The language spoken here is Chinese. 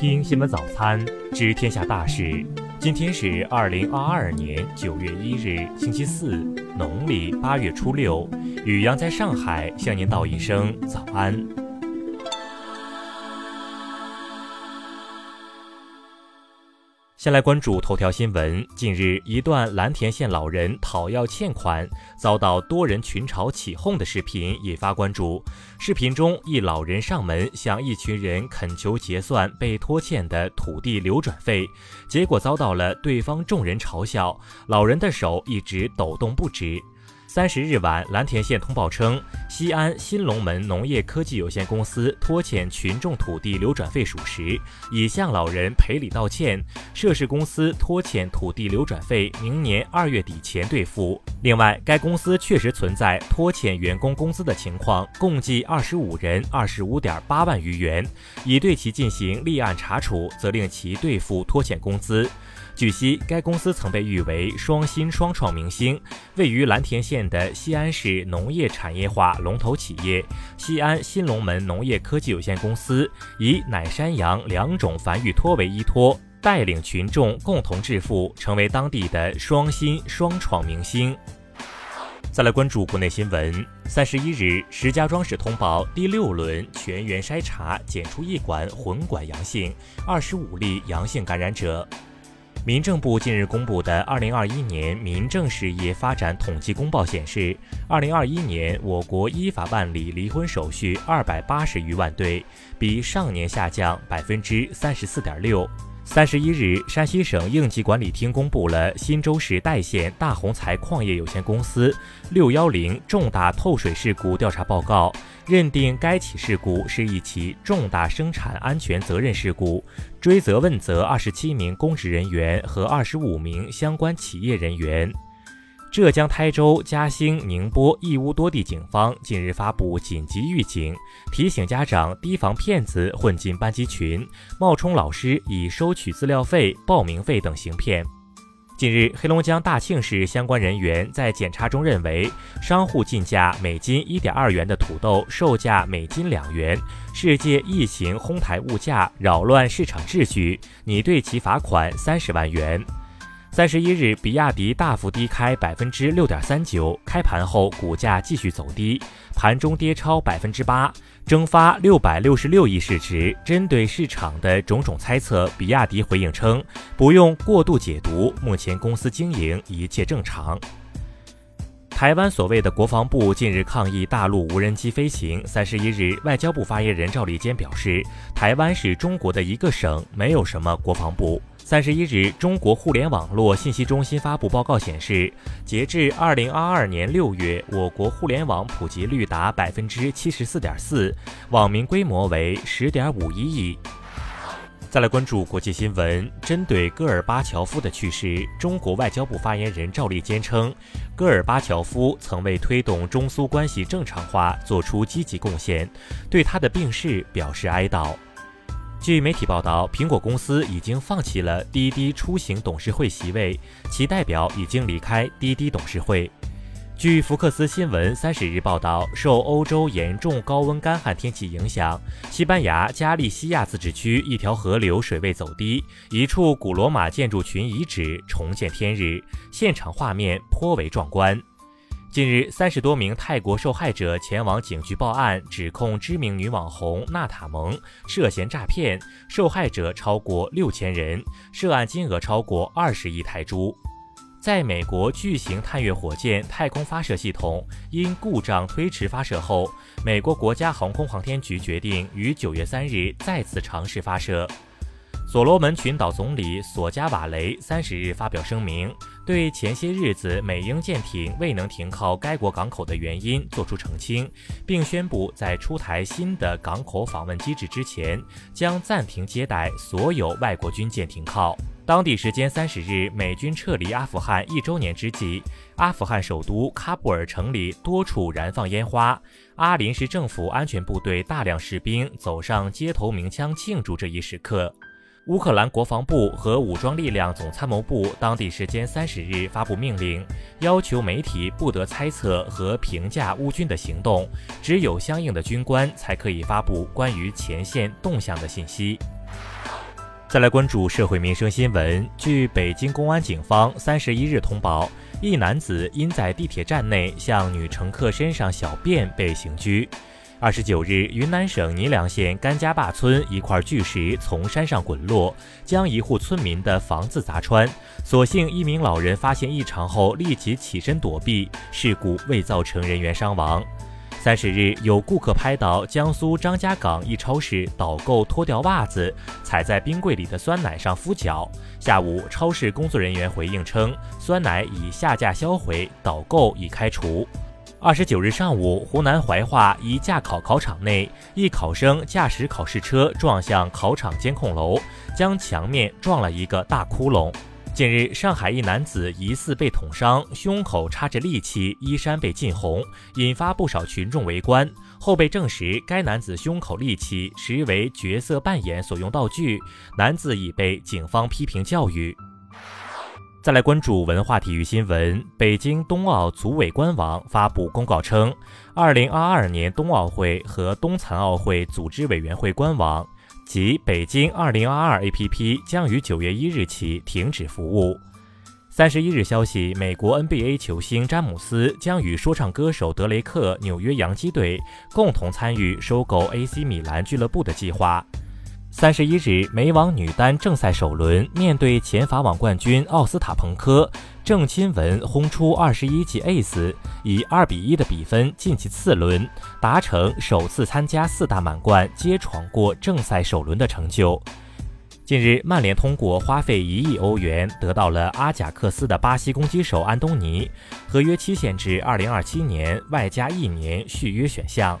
听新闻早餐，知天下大事。今天是二零二二年九月一日，星期四，农历八月初六。雨阳在上海向您道一声早安。先来关注头条新闻。近日，一段蓝田县老人讨要欠款，遭到多人群嘲起哄的视频引发关注。视频中，一老人上门向一群人恳求结算被拖欠的土地流转费，结果遭到了对方众人嘲笑，老人的手一直抖动不止。三十日晚，蓝田县通报称，西安新龙门农业科技有限公司拖欠群众土地流转费属实，已向老人赔礼道歉。涉事公司拖欠土地流转费，明年二月底前兑付。另外，该公司确实存在拖欠员工工资的情况，共计二十五人，二十五点八万余元，已对其进行立案查处，责令其兑付拖欠工资。据悉，该公司曾被誉为“双新双创明星”，位于蓝田县的西安市农业产业化龙头企业西安新龙门农业科技有限公司，以奶山羊两种繁育托为依托，带领群众共同致富，成为当地的“双新双创明星”。再来关注国内新闻，三十一日，石家庄市通报第六轮全员筛查检出一管混管阳性，二十五例阳性感染者。民政部近日公布的《二零二一年民政事业发展统计公报》显示，二零二一年我国依法办理离婚手续二百八十余万对，比上年下降百分之三十四点六。三十一日，山西省应急管理厅公布了忻州市代县大宏财矿业有限公司“六幺零”重大透水事故调查报告，认定该起事故是一起重大生产安全责任事故，追责问责二十七名公职人员和二十五名相关企业人员。浙江台州、嘉兴、宁波、义乌多地警方近日发布紧急预警，提醒家长提防骗子混进班级群，冒充老师以收取资料费、报名费等行骗。近日，黑龙江大庆市相关人员在检查中认为，商户进价每斤一点二元的土豆售价每斤两元，是借疫情哄抬物价，扰乱市场秩序，拟对其罚款三十万元。三十一日，比亚迪大幅低开百分之六点三九，开盘后股价继续走低，盘中跌超百分之八，蒸发六百六十六亿市值。针对市场的种种猜测，比亚迪回应称不用过度解读，目前公司经营一切正常。台湾所谓的国防部近日抗议大陆无人机飞行。三十一日，外交部发言人赵立坚表示，台湾是中国的一个省，没有什么国防部。三十一日，中国互联网络信息中心发布报告显示，截至二零二二年六月，我国互联网普及率达百分之七十四点四，网民规模为十点五一亿。再来关注国际新闻，针对戈尔巴乔夫的去世，中国外交部发言人赵立坚称，戈尔巴乔夫曾为推动中苏关系正常化做出积极贡献，对他的病逝表示哀悼。据媒体报道，苹果公司已经放弃了滴滴出行董事会席位，其代表已经离开滴滴董事会。据福克斯新闻三十日报道，受欧洲严重高温干旱天气影响，西班牙加利西亚自治区一条河流水位走低，一处古罗马建筑群遗址重见天日，现场画面颇为壮观。近日，三十多名泰国受害者前往警局报案，指控知名女网红娜塔蒙涉嫌诈骗，受害者超过六千人，涉案金额超过二十亿泰铢。在美国巨型探月火箭太空发射系统因故障推迟发射后，美国国家航空航天局决定于九月三日再次尝试发射。所罗门群岛总理索加瓦雷三十日发表声明，对前些日子美英舰艇未能停靠该国港口的原因作出澄清，并宣布在出台新的港口访问机制之前，将暂停接待所有外国军舰停靠。当地时间三十日，美军撤离阿富汗一周年之际，阿富汗首都喀布尔城里多处燃放烟花，阿林市政府安全部队大量士兵走上街头鸣枪庆祝这一时刻。乌克兰国防部和武装力量总参谋部当地时间三十日发布命令，要求媒体不得猜测和评价乌军的行动，只有相应的军官才可以发布关于前线动向的信息。再来关注社会民生新闻。据北京公安警方三十一日通报，一男子因在地铁站内向女乘客身上小便被刑拘。二十九日，云南省尼良县甘家坝村一块巨石从山上滚落，将一户村民的房子砸穿。所幸一名老人发现异常后立即起身躲避，事故未造成人员伤亡。三十日，有顾客拍到江苏张家港一超市导购脱掉袜子，踩在冰柜里的酸奶上敷脚。下午，超市工作人员回应称，酸奶已下架销毁，导购已开除。二十九日上午，湖南怀化一驾考考场内，一考生驾驶考试车撞向考场监控楼，将墙面撞了一个大窟窿。近日，上海一男子疑似被捅伤，胸口插着利器，衣衫被浸红，引发不少群众围观。后被证实，该男子胸口利器实为角色扮演所用道具，男子已被警方批评教育。再来关注文化体育新闻，北京冬奥组委官网发布公告称，二零二二年冬奥会和冬残奥会组织委员会官网。及北京二零二二 APP 将于九月一日起停止服务。三十一日消息，美国 NBA 球星詹姆斯将与说唱歌手德雷克、纽约洋基队共同参与收购 AC 米兰俱乐部的计划。三十一日，美网女单正赛首轮，面对前法网冠军奥斯塔彭科，郑钦文轰出二十一记 ace，以二比一的比分晋级次轮，达成首次参加四大满贯皆闯过正赛首轮的成就。近日，曼联通过花费一亿欧元得到了阿贾克斯的巴西攻击手安东尼，合约期限至二零二七年，外加一年续约选项。